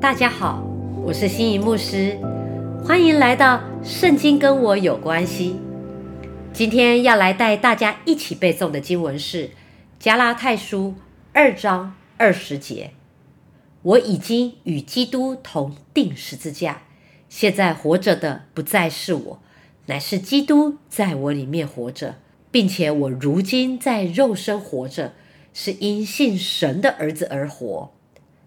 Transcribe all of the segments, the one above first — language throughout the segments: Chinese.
大家好，我是心仪牧师，欢迎来到《圣经跟我有关系》。今天要来带大家一起背诵的经文是《加拉太书》二章二十节。我已经与基督同定十字架，现在活着的不再是我，乃是基督在我里面活着，并且我如今在肉身活着，是因信神的儿子而活。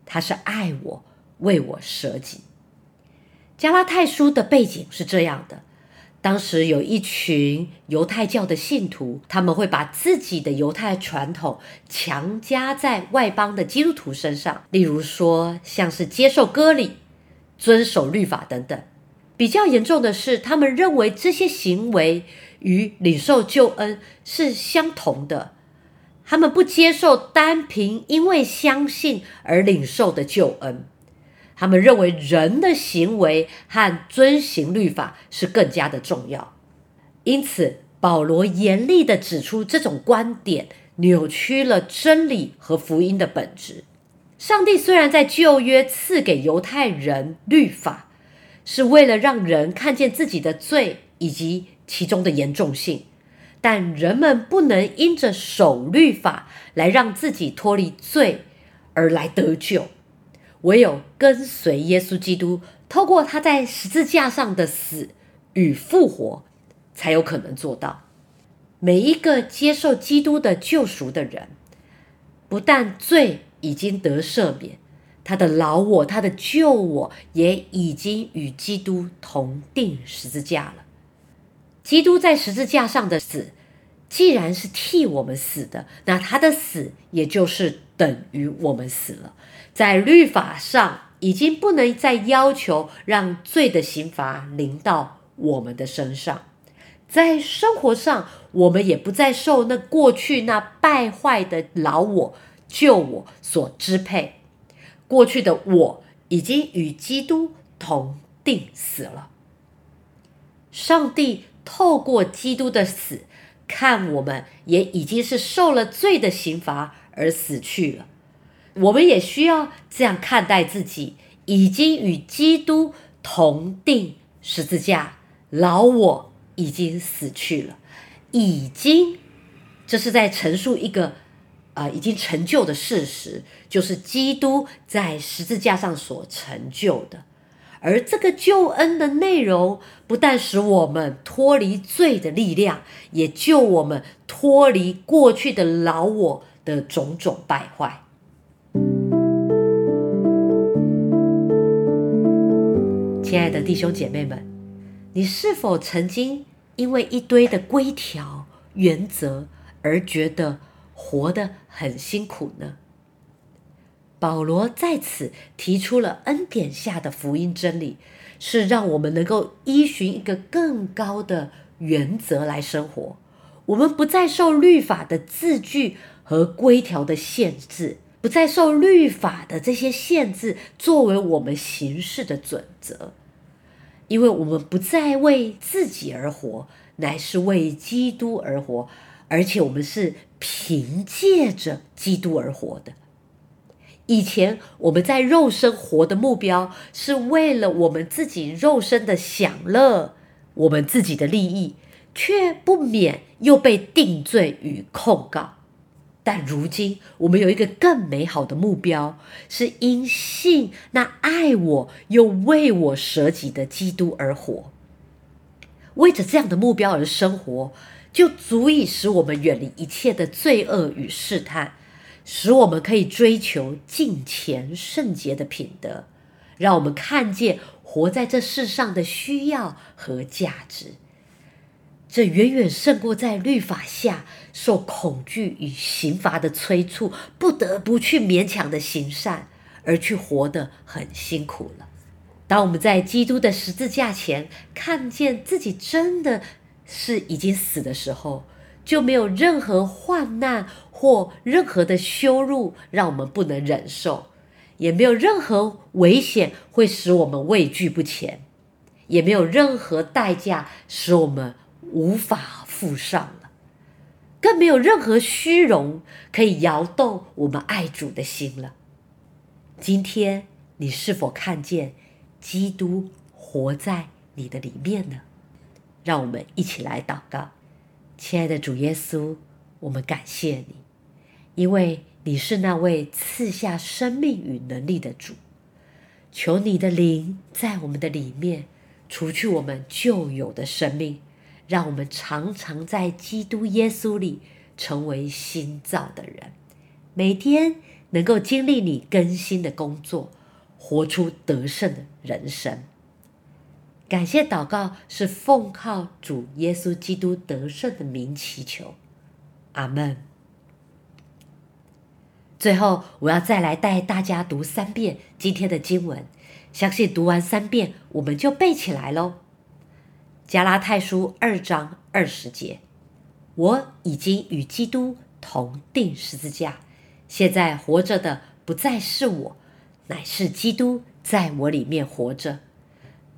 他是爱我。为我舍己。加拉太书的背景是这样的：当时有一群犹太教的信徒，他们会把自己的犹太传统强加在外邦的基督徒身上，例如说像是接受割礼、遵守律法等等。比较严重的是，他们认为这些行为与领受救恩是相同的，他们不接受单凭因为相信而领受的救恩。他们认为人的行为和遵行律法是更加的重要，因此保罗严厉的指出，这种观点扭曲了真理和福音的本质。上帝虽然在旧约赐给犹太人律法，是为了让人看见自己的罪以及其中的严重性，但人们不能因着守律法来让自己脱离罪而来得救。唯有跟随耶稣基督，透过他在十字架上的死与复活，才有可能做到。每一个接受基督的救赎的人，不但罪已经得赦免，他的老我、他的旧我也已经与基督同定十字架了。基督在十字架上的死，既然是替我们死的，那他的死也就是等于我们死了。在律法上，已经不能再要求让罪的刑罚临到我们的身上；在生活上，我们也不再受那过去那败坏的老我、旧我所支配。过去的我已经与基督同定死了。上帝透过基督的死，看我们也已经是受了罪的刑罚而死去了。我们也需要这样看待自己，已经与基督同定十字架，老我已经死去了，已经，这是在陈述一个，呃，已经成就的事实，就是基督在十字架上所成就的，而这个救恩的内容，不但使我们脱离罪的力量，也救我们脱离过去的老我的种种败坏。亲爱的弟兄姐妹们，你是否曾经因为一堆的规条、原则而觉得活得很辛苦呢？保罗在此提出了恩典下的福音真理，是让我们能够依循一个更高的原则来生活。我们不再受律法的字句和规条的限制，不再受律法的这些限制作为我们行事的准则。因为我们不再为自己而活，乃是为基督而活，而且我们是凭借着基督而活的。以前我们在肉身活的目标，是为了我们自己肉身的享乐，我们自己的利益，却不免又被定罪与控告。但如今，我们有一个更美好的目标，是因信那爱我又为我舍己的基督而活。为着这样的目标而生活，就足以使我们远离一切的罪恶与试探，使我们可以追求敬虔圣洁的品德，让我们看见活在这世上的需要和价值。这远远胜过在律法下受恐惧与刑罚的催促，不得不去勉强的行善，而去活得很辛苦了。当我们在基督的十字架前看见自己真的是已经死的时候，就没有任何患难或任何的羞辱让我们不能忍受，也没有任何危险会使我们畏惧不前，也没有任何代价使我们。无法负上了，更没有任何虚荣可以摇动我们爱主的心了。今天你是否看见基督活在你的里面呢？让我们一起来祷告，亲爱的主耶稣，我们感谢你，因为你是那位赐下生命与能力的主。求你的灵在我们的里面，除去我们旧有的生命，让我们常常在基督耶稣里成为新造的人，每天能够经历你更新的工作，活出得胜的人生。感谢祷告是奉靠主耶稣基督得胜的名祈求，阿门。最后，我要再来带大家读三遍今天的经文，相信读完三遍，我们就背起来喽。加拉太书二章二十节：我已经与基督同定十字架，现在活着的不再是我，乃是基督在我里面活着。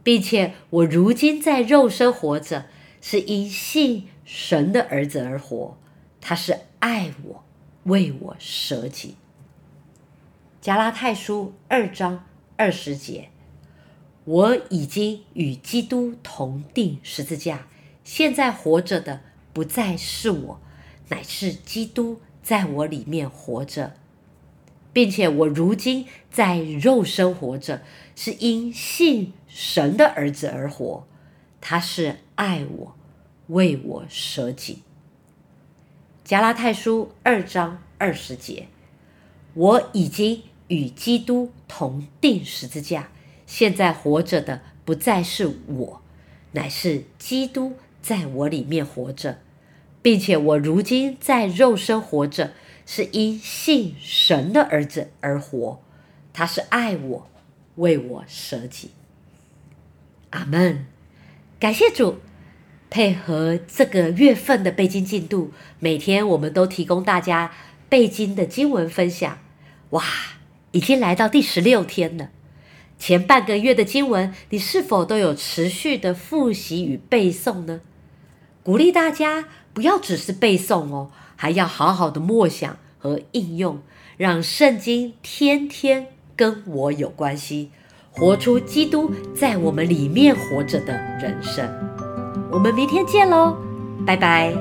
并且我如今在肉身活着，是因信神的儿子而活。他是爱我，为我舍己。加拉太书二章二十节：我已经与基督同定十字架，现在活着的不再是我，乃是基督在我里面活着。并且我如今在肉身活着，是因信神的儿子而活。他是爱我，为我舍己。加拉太书二章二十节：我已经与基督同定十字架，现在活着的不再是我，乃是基督在我里面活着，并且我如今在肉身活着。是因信神的儿子而活，他是爱我，为我舍己。阿门。感谢主，配合这个月份的背经进度，每天我们都提供大家背经的经文分享。哇，已经来到第十六天了。前半个月的经文，你是否都有持续的复习与背诵呢？鼓励大家不要只是背诵哦。还要好好的默想和应用，让圣经天天跟我有关系，活出基督在我们里面活着的人生。我们明天见喽，拜拜。